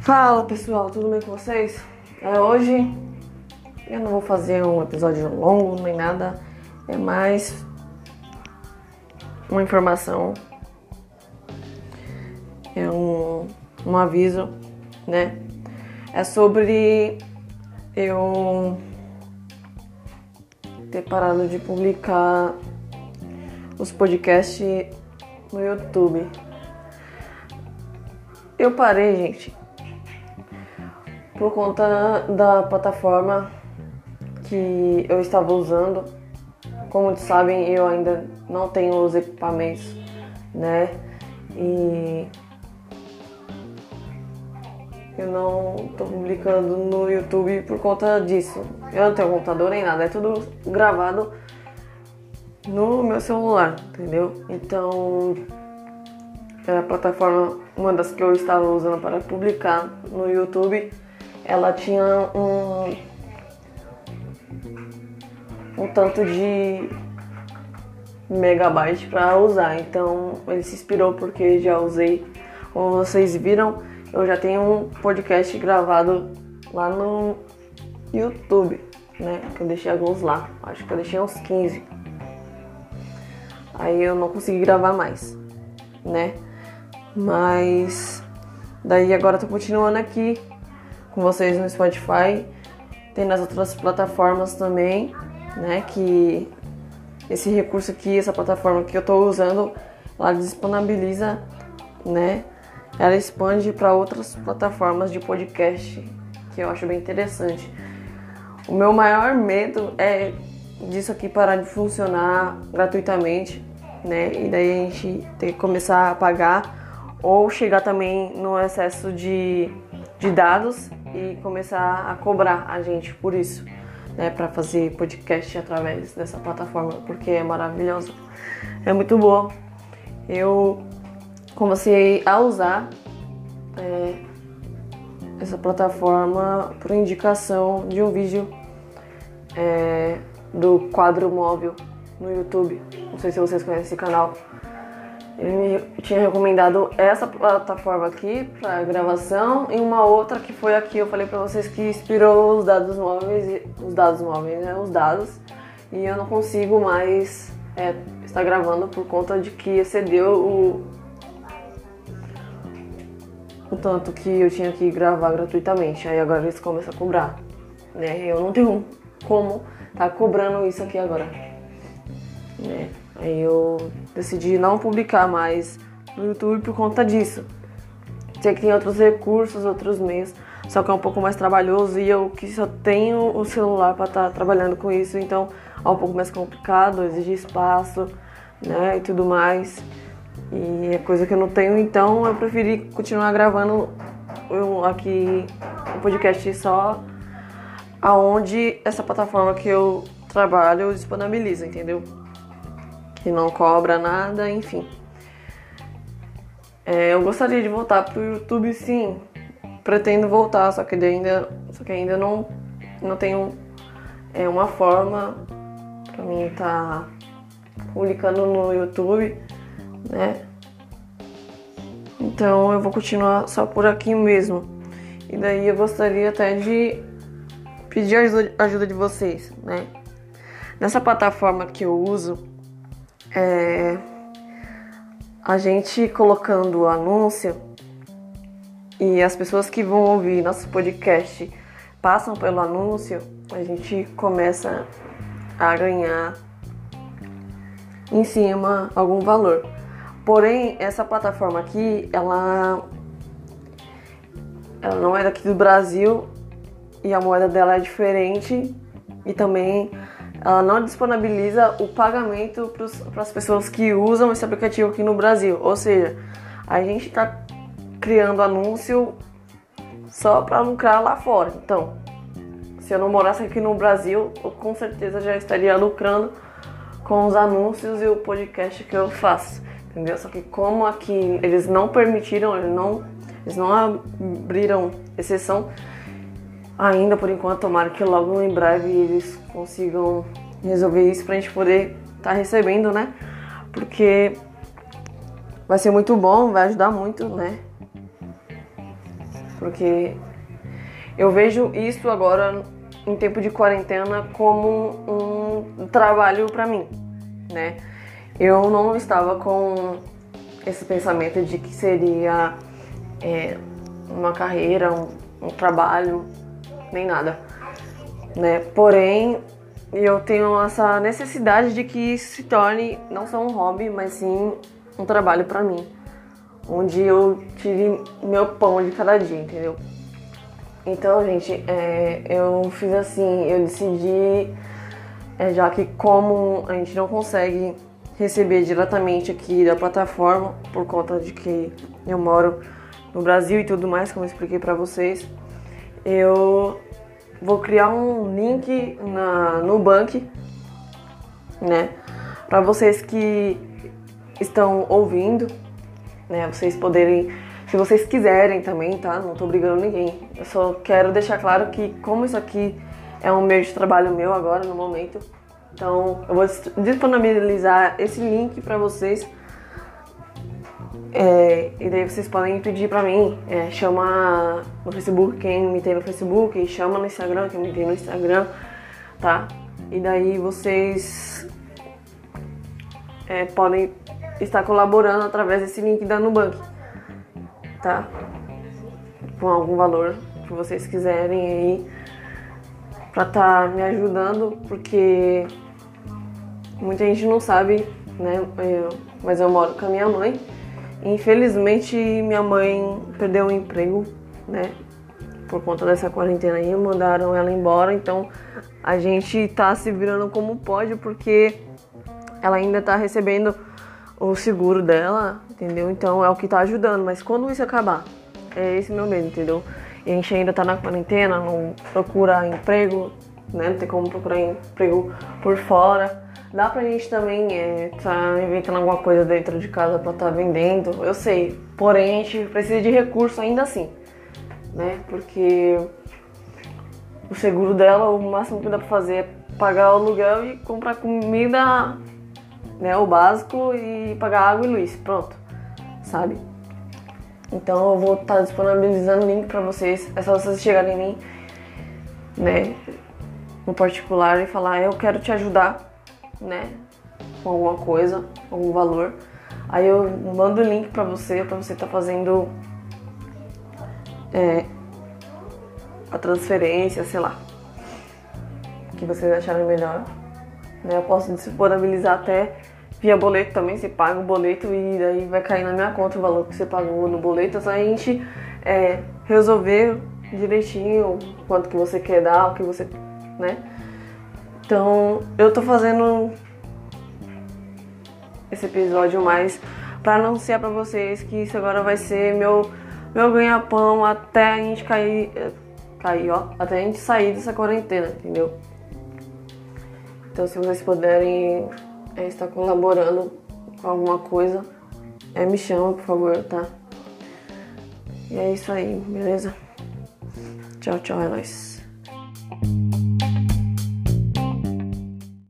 Fala pessoal, tudo bem com vocês? É, hoje eu não vou fazer um episódio longo nem nada, é mais uma informação, é um, um aviso, né? É sobre eu ter parado de publicar os podcasts no YouTube. Eu parei, gente, por conta da plataforma que eu estava usando. Como sabem, eu ainda não tenho os equipamentos, né? E eu não estou publicando no YouTube por conta disso. Eu não tenho computador nem nada, é tudo gravado no meu celular, entendeu? Então, a plataforma, uma das que eu estava usando para publicar no YouTube, ela tinha um um tanto de megabyte para usar. Então ele se inspirou porque já usei. Como vocês viram, eu já tenho um podcast gravado lá no YouTube, né? Que eu deixei alguns lá. Acho que eu deixei uns 15. Aí eu não consegui gravar mais, né? Mas daí agora tô continuando aqui com vocês no Spotify. Tem nas outras plataformas também, né? Que esse recurso aqui, essa plataforma que eu estou usando, ela disponibiliza, né? Ela expande para outras plataformas de podcast, que eu acho bem interessante. O meu maior medo é disso aqui parar de funcionar gratuitamente, né? E daí a gente ter que começar a pagar ou chegar também no excesso de, de dados e começar a cobrar a gente por isso, né, para fazer podcast através dessa plataforma, porque é maravilhosa, é muito boa. Eu comecei a usar é, essa plataforma por indicação de um vídeo é, do quadro móvel no YouTube. Não sei se vocês conhecem esse canal. Ele me tinha recomendado essa plataforma aqui para gravação e uma outra que foi aqui. Eu falei para vocês que inspirou os dados móveis, os dados móveis, né? Os dados. E eu não consigo mais é, estar gravando por conta de que excedeu o, o tanto que eu tinha que gravar gratuitamente. Aí agora eles começam a cobrar, né? Eu não tenho como tá cobrando isso aqui agora, né? Aí eu decidi não publicar mais no YouTube por conta disso. Sei que tem outros recursos, outros meios, só que é um pouco mais trabalhoso e eu que só tenho o celular para estar tá trabalhando com isso, então é um pouco mais complicado, exige espaço, né, e tudo mais. E é coisa que eu não tenho, então eu preferi continuar gravando aqui o um podcast só aonde essa plataforma que eu trabalho disponibiliza, entendeu? que não cobra nada, enfim. É, eu gostaria de voltar pro YouTube, sim. Pretendo voltar, só que ainda, só que ainda não, não tenho é, uma forma para mim estar tá publicando no YouTube, né? Então eu vou continuar só por aqui mesmo. E daí eu gostaria até de pedir ajuda, ajuda de vocês, né? Nessa plataforma que eu uso, é, a gente colocando o anúncio e as pessoas que vão ouvir nosso podcast passam pelo anúncio, a gente começa a ganhar em cima algum valor. Porém, essa plataforma aqui, ela, ela não é daqui do Brasil e a moeda dela é diferente e também ela não disponibiliza o pagamento para as pessoas que usam esse aplicativo aqui no Brasil. Ou seja, a gente está criando anúncio só para lucrar lá fora. Então, se eu não morasse aqui no Brasil, eu com certeza já estaria lucrando com os anúncios e o podcast que eu faço. Entendeu? Só que como aqui eles não permitiram, eles não, eles não abriram exceção ainda por enquanto, tomara que logo em breve eles consigam resolver isso pra gente poder estar tá recebendo, né? Porque vai ser muito bom, vai ajudar muito, né? Porque eu vejo isso agora em tempo de quarentena como um trabalho para mim, né? Eu não estava com esse pensamento de que seria é, uma carreira, um, um trabalho, nem nada, né? Porém, eu tenho essa necessidade de que isso se torne não só um hobby, mas sim um trabalho para mim, onde eu tive meu pão de cada dia, entendeu? Então, gente, é, eu fiz assim, eu decidi, é, já que como a gente não consegue receber diretamente aqui da plataforma, por conta de que eu moro no Brasil e tudo mais, como eu expliquei para vocês, eu vou criar um link na, no Bank, né, para vocês que estão ouvindo, né, vocês poderem se vocês quiserem também, tá? Não tô brigando ninguém. Eu só quero deixar claro que como isso aqui é um meio de trabalho meu agora, no momento, então eu vou disponibilizar esse link para vocês. É, e daí vocês podem pedir pra mim, é, chama no Facebook quem me tem no Facebook, e chama no Instagram quem me tem no Instagram, tá? E daí vocês é, podem estar colaborando através desse link da Nubank tá? Com algum valor que vocês quiserem aí pra tá me ajudando, porque muita gente não sabe, né? Eu, mas eu moro com a minha mãe. Infelizmente minha mãe perdeu o emprego, né? Por conta dessa quarentena aí, mandaram ela embora, então a gente tá se virando como pode, porque ela ainda tá recebendo o seguro dela, entendeu? Então é o que tá ajudando. Mas quando isso acabar, é esse meu medo, entendeu? E a gente ainda tá na quarentena, não procura emprego, né? Não tem como procurar emprego por fora. Dá pra gente também é, tá inventando alguma coisa dentro de casa pra tá vendendo, eu sei. Porém, a gente precisa de recurso ainda assim, né? Porque o seguro dela, o máximo que dá pra fazer é pagar o aluguel e comprar comida né, o básico e pagar água e luz, pronto, sabe? Então eu vou estar tá disponibilizando o link para vocês, é só vocês chegarem em mim, né, no particular e falar, eu quero te ajudar, né, com alguma coisa, algum valor. Aí eu mando o link para você, para você tá fazendo é, a transferência, sei lá, que vocês acharem melhor. Né? Eu posso disponibilizar até via boleto também, você paga o boleto e daí vai cair na minha conta o valor que você pagou no boleto. Só a gente é, resolver direitinho quanto que você quer dar, o que você. né? Então eu tô fazendo esse episódio mais para anunciar para vocês que isso agora vai ser meu meu ganha-pão até a gente cair cair, ó, até a gente sair dessa quarentena, entendeu? Então, se vocês puderem é, estar colaborando com alguma coisa, é, me chama, por favor, tá? E é isso aí, beleza? Tchau, tchau, é nóis.